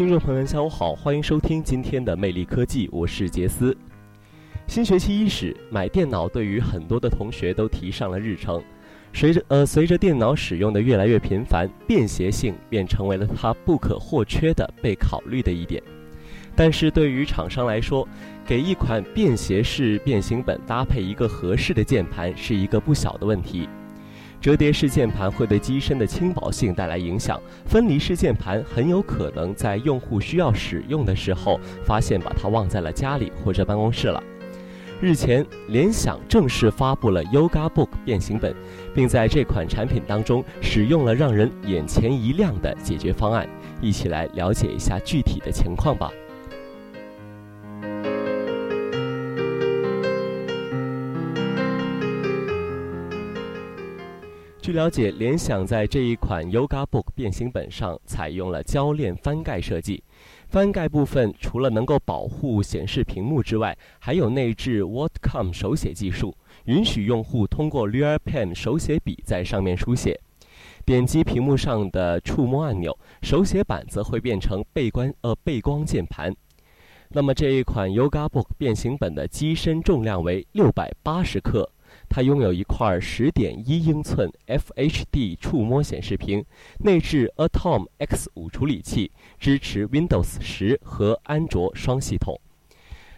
听众朋友们，下午好，欢迎收听今天的魅力科技，我是杰斯。新学期伊始，买电脑对于很多的同学都提上了日程。随着呃，随着电脑使用的越来越频繁，便携性便成为了它不可或缺的被考虑的一点。但是对于厂商来说，给一款便携式变形本搭配一个合适的键盘是一个不小的问题。折叠式键盘会对机身的轻薄性带来影响，分离式键盘很有可能在用户需要使用的时候，发现把它忘在了家里或者办公室了。日前，联想正式发布了 Yoga Book 变形本，并在这款产品当中使用了让人眼前一亮的解决方案。一起来了解一下具体的情况吧。据了解，联想在这一款 Yoga Book 变形本上采用了铰链翻盖设计。翻盖部分除了能够保护显示屏幕之外，还有内置 Whatcom 手写技术，允许用户通过 Real Pen 手写笔在上面书写。点击屏幕上的触摸按钮，手写板则会变成背光呃背光键盘。那么这一款 Yoga Book 变形本的机身重量为六百八十克。它拥有一块十点一英寸 FHD 触摸显示屏，内置 Atom X5 处理器，支持 Windows 十和安卓双系统。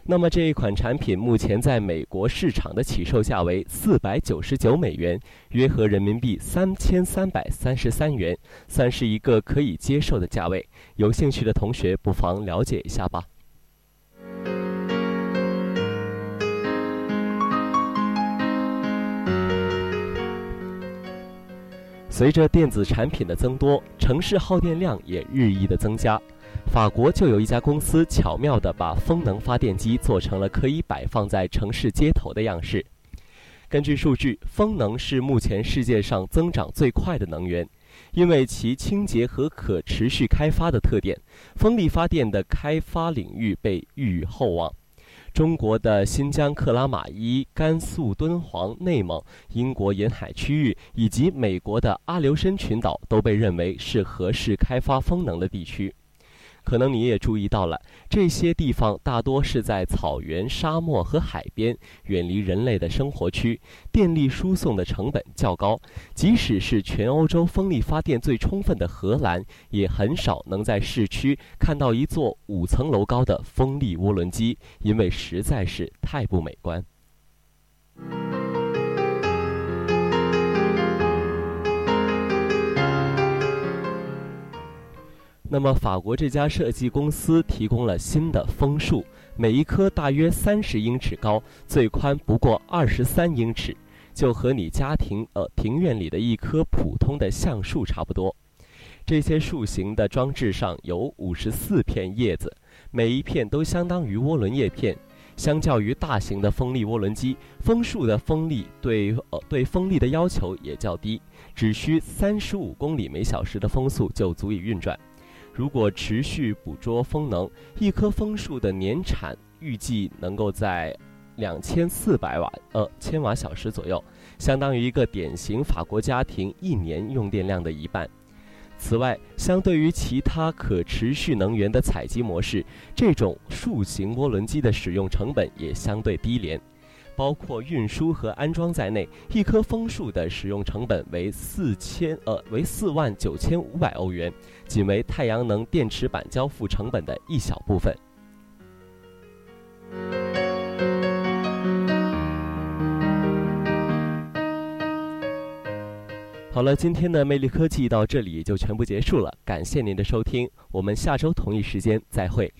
那么这一款产品目前在美国市场的起售价为四百九十九美元，约合人民币三千三百三十三元，算是一个可以接受的价位。有兴趣的同学不妨了解一下吧。随着电子产品的增多，城市耗电量也日益的增加。法国就有一家公司巧妙地把风能发电机做成了可以摆放在城市街头的样式。根据数据，风能是目前世界上增长最快的能源，因为其清洁和可持续开发的特点，风力发电的开发领域被予厚望。中国的新疆克拉玛依、甘肃敦煌、内蒙、英国沿海区域以及美国的阿留申群岛都被认为是合适开发风能的地区。可能你也注意到了，这些地方大多是在草原、沙漠和海边，远离人类的生活区，电力输送的成本较高。即使是全欧洲风力发电最充分的荷兰，也很少能在市区看到一座五层楼高的风力涡轮机，因为实在是太不美观。那么，法国这家设计公司提供了新的枫树，每一棵大约三十英尺高，最宽不过二十三英尺，就和你家庭呃庭院里的一棵普通的橡树差不多。这些树形的装置上有五十四片叶子，每一片都相当于涡轮叶片。相较于大型的风力涡轮机，枫树的风力对呃对风力的要求也较低，只需三十五公里每小时的风速就足以运转。如果持续捕捉风能，一棵枫树的年产预计能够在两千四百瓦呃千瓦小时左右，相当于一个典型法国家庭一年用电量的一半。此外，相对于其他可持续能源的采集模式，这种树形涡轮机的使用成本也相对低廉。包括运输和安装在内，一棵枫树的使用成本为四千呃为四万九千五百欧元，仅为太阳能电池板交付成本的一小部分。好了，今天的魅力科技到这里就全部结束了，感谢您的收听，我们下周同一时间再会。